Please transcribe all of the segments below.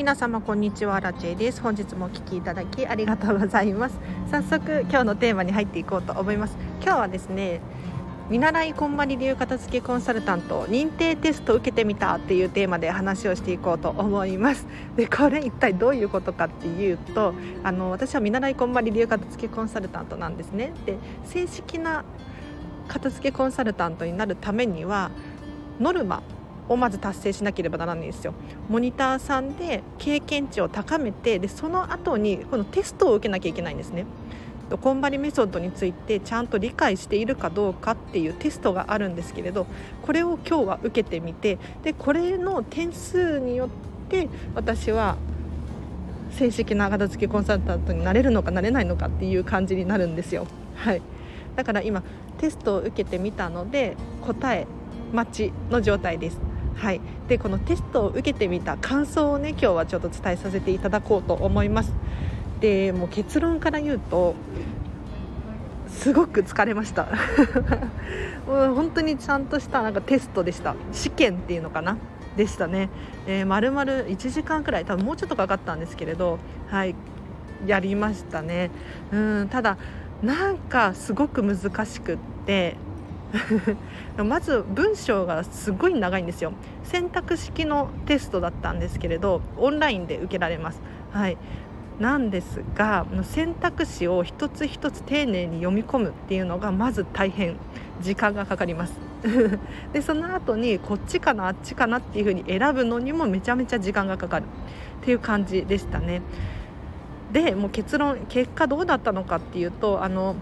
皆様こんにちは。ラチェです。本日もお聞きいただきありがとうございます。早速今日のテーマに入っていこうと思います。今日はですね見習いこんまり流片付けコンサルタント認定テスト受けてみたっていうテーマで話をしていこうと思います。でこれ一体どういうことかっていうとあの私は見習いこんまり流片付けコンサルタントなんですね。で正式な片付けコンサルタントになるためにはノルマをまず達成しなければならないんですよモニターさんで経験値を高めてでその後にこのテストを受けなきゃいけないんですねコンバリメソッドについてちゃんと理解しているかどうかっていうテストがあるんですけれどこれを今日は受けてみてでこれの点数によって私は正式な片付けコンサルタントになれるのかなれないのかっていう感じになるんですよ。はい、だから今テストを受けてみたので答え待ちの状態です。はい、でこのテストを受けてみた感想をね今日はちょっと伝えさせていただこうと思います。でもう結論から言うとすごく疲れました。もう本当にちゃんとしたなんかテストでした。試験っていうのかな？でしたね、えー、丸々1時間くらい多分もうちょっとかかったんですけれどはい。やりましたね。うんただなんかすごく難しくって まず文章がすごい長いんですよ。選択式のテストだったんですけれどオンラインで受けられます。はい。なんですが選択肢を一つ一つ丁寧に読み込むっていうのがまず大変。時間がかかります。でその後にこっちかなあっちかなっていう風に選ぶのにもめちゃめちゃ時間がかかる。っていう感じでしたね。でもう結論結果どうだったのかっていうとあの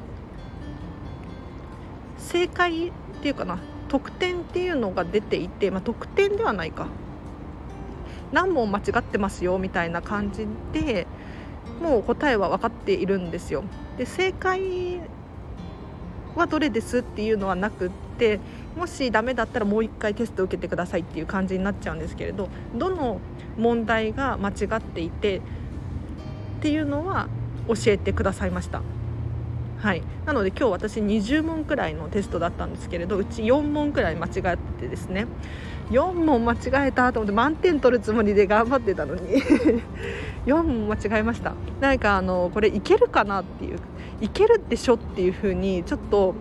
正解っていうかな得点っていうのが出ていて、まあ、得点ではないか何問間違ってますよみたいな感じでもう答えは分かっているんですよ。で正解はどれですっていうのはなくってもしダメだったらもう一回テスト受けてくださいっていう感じになっちゃうんですけれどどの問題が間違っていてっていうのは教えてくださいました。はい、なので今日私20問くらいのテストだったんですけれどうち4問くらい間違ってですね。4問間違えたと思って満点取るつもりで頑張ってたのに。4問間違えました。なんかあのこれいけるかなっていういけるでしょっていう風にちょっと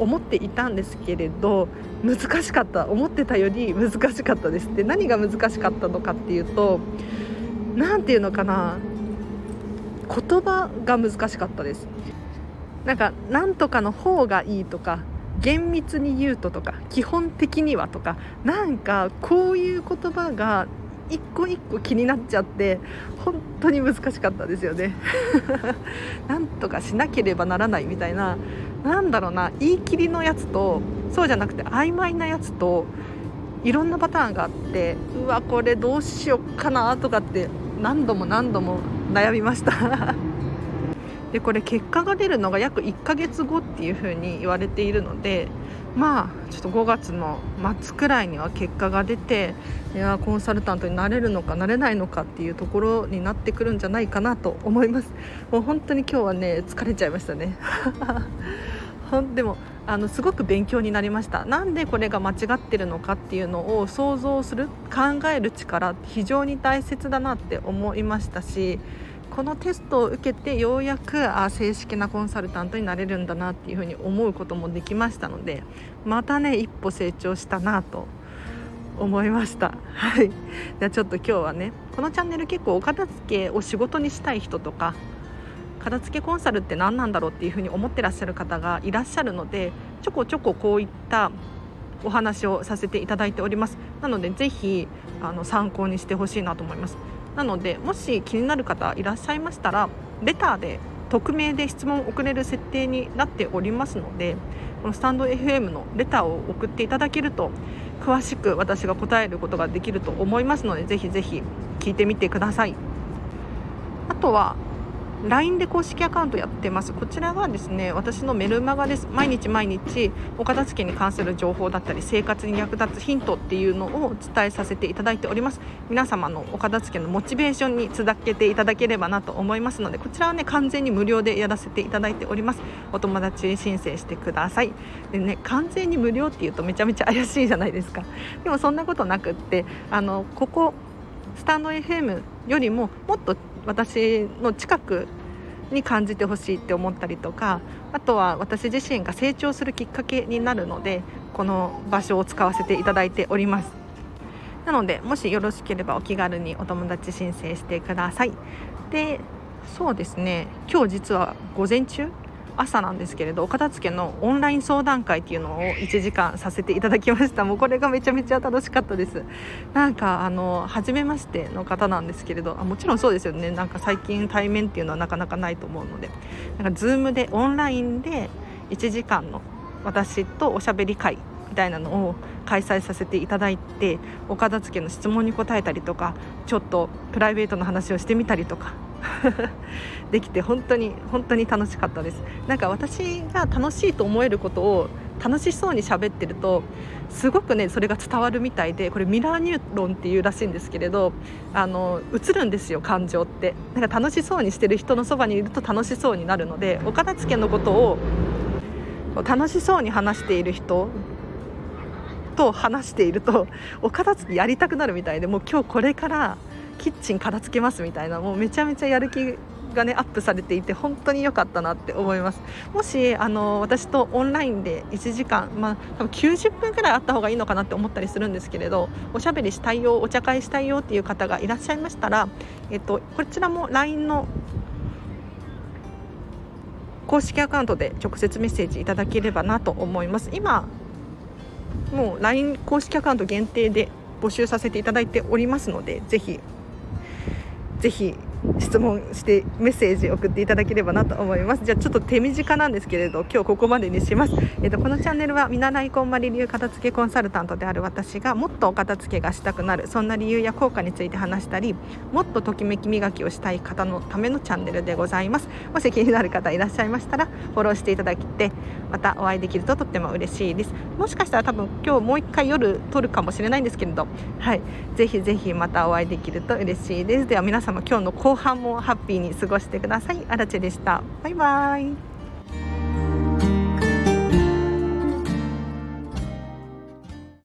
思っていたんですけれど難しかった。思ってたより難しかったです。で何が難しかったのかっていうと何ていうのかな。言葉が難しかったです。なんかなんとかの方がいいとか厳密に言うととか基本的にはとかなんかこういう言葉が一個一個気になっちゃって本当に難しかったですよね。なんとかしなければならないみたいななんだろうな言い切りのやつとそうじゃなくて曖昧なやつといろんなパターンがあってうわこれどうしよっかなとかって何度も何度も悩みました。でこれ結果が出るのが約1ヶ月後っていう風に言われているのでまあちょっと5月の末くらいには結果が出ていやコンサルタントになれるのかなれないのかっていうところになってくるんじゃないかなと思います。もう本当に今日はね疲れちゃいましたね。でもあのすごく勉強になりました。なんでこれが間違ってるのかっていうのを想像する考える力非常に大切だなって思いましたしこのテストを受けてようやくあ正式なコンサルタントになれるんだなっていうふうに思うこともできましたのでまたね一歩成長したなと思いました。はい。じゃあちょっと今日はねこのチャンネル結構お片付けを仕事にしたい人とか片付けコンサルって何なんだろうっていうふうに思ってらっしゃる方がいらっしゃるのでちょこちょここういったお話をさせていただいております。なのでぜひあの参考にしてほしいなと思います。なのでもし気になる方いらっしゃいましたらレターで匿名で質問を送れる設定になっておりますのでこのスタンド FM のレターを送っていただけると詳しく私が答えることができると思いますのでぜひぜひ聞いてみてください。あとは LINE で公式アカウントやってます。こちらがですね私のメルマガです。毎日毎日お片付けに関する情報だったり生活に役立つヒントっていうのをお伝えさせていただいております。皆様のお片付けのモチベーションにつなげていただければなと思いますのでこちらはね完全に無料でやらせていただいております。お友達申請してください。でね完全に無料っていうとめちゃめちゃ怪しいじゃないですか。でもそんなことなくってあのここスタンド FM よりももっと私の近くに感じてほしいって思ったりとかあとは私自身が成長するきっかけになるのでこの場所を使わせていただいております。なのでもしよろしければお気軽にお友達申請してください。でそうですね。今日実は午前中朝なんですけれどお片付けのオンライン相談会っていうのを1時間させていただきました。もうこれがめちゃめちゃ楽しかったです。なんかあの初めましての方なんですけれどあもちろんそうですよね。なんか最近対面っていうのはなかなかないと思うので。なんか Zoom でオンラインで1時間の私とおしゃべり会みたいなのを開催させていただいてお片付けの質問に答えたりとかちょっとプライベートの話をしてみたりとか できて本当に本当に楽しかったです。なんか私が楽しいと思えることを楽しそうに喋ってるとすごくねそれが伝わるみたいでこれミラーニューロンっていうらしいんですけれどあの映るんですよ感情って。なんか楽しそうにしてる人のそばにいると楽しそうになるのでお片付けのことを楽しそうに話している人と話しているとお片付けやりたくなるみたいでもう今日これからキッチン片付けますみたいなもうめちゃめちゃやる気がねアップされていて本当に良かったなって思います。もしあの私とオンラインで1時間まあ多分90分くらいあった方がいいのかなって思ったりするんですけれどおしゃべりしたいよお茶会したいよっていう方がいらっしゃいましたら、えっと、こちらも LINE の公式アカウントで直接メッセージいただければなと思います。今もう LINE 公式アカウント限定で募集させていただいておりますのでぜひぜひ質問してメッセージ送っていただければなと思います。じゃあちょっと手短なんですけれど今日ここまでにします、えーと、このチャンネルは見習いこんまり流片付けコンサルタントである私がもっとお片付けがしたくなるそんな理由や効果について話したりもっとときめき磨きをしたい方のためのチャンネルでございます。もし気になる方いらっしゃいましたらフォローしていただいてまたお会いできるととっても嬉しいです。もしかしたら多分今日もう一回夜撮るかもしれないんですけれどはい。ぜひぜひまたお会いできると嬉しいです。では皆様今日の後半もハッピーに過ごしてください。アラチェでした。バイバイ。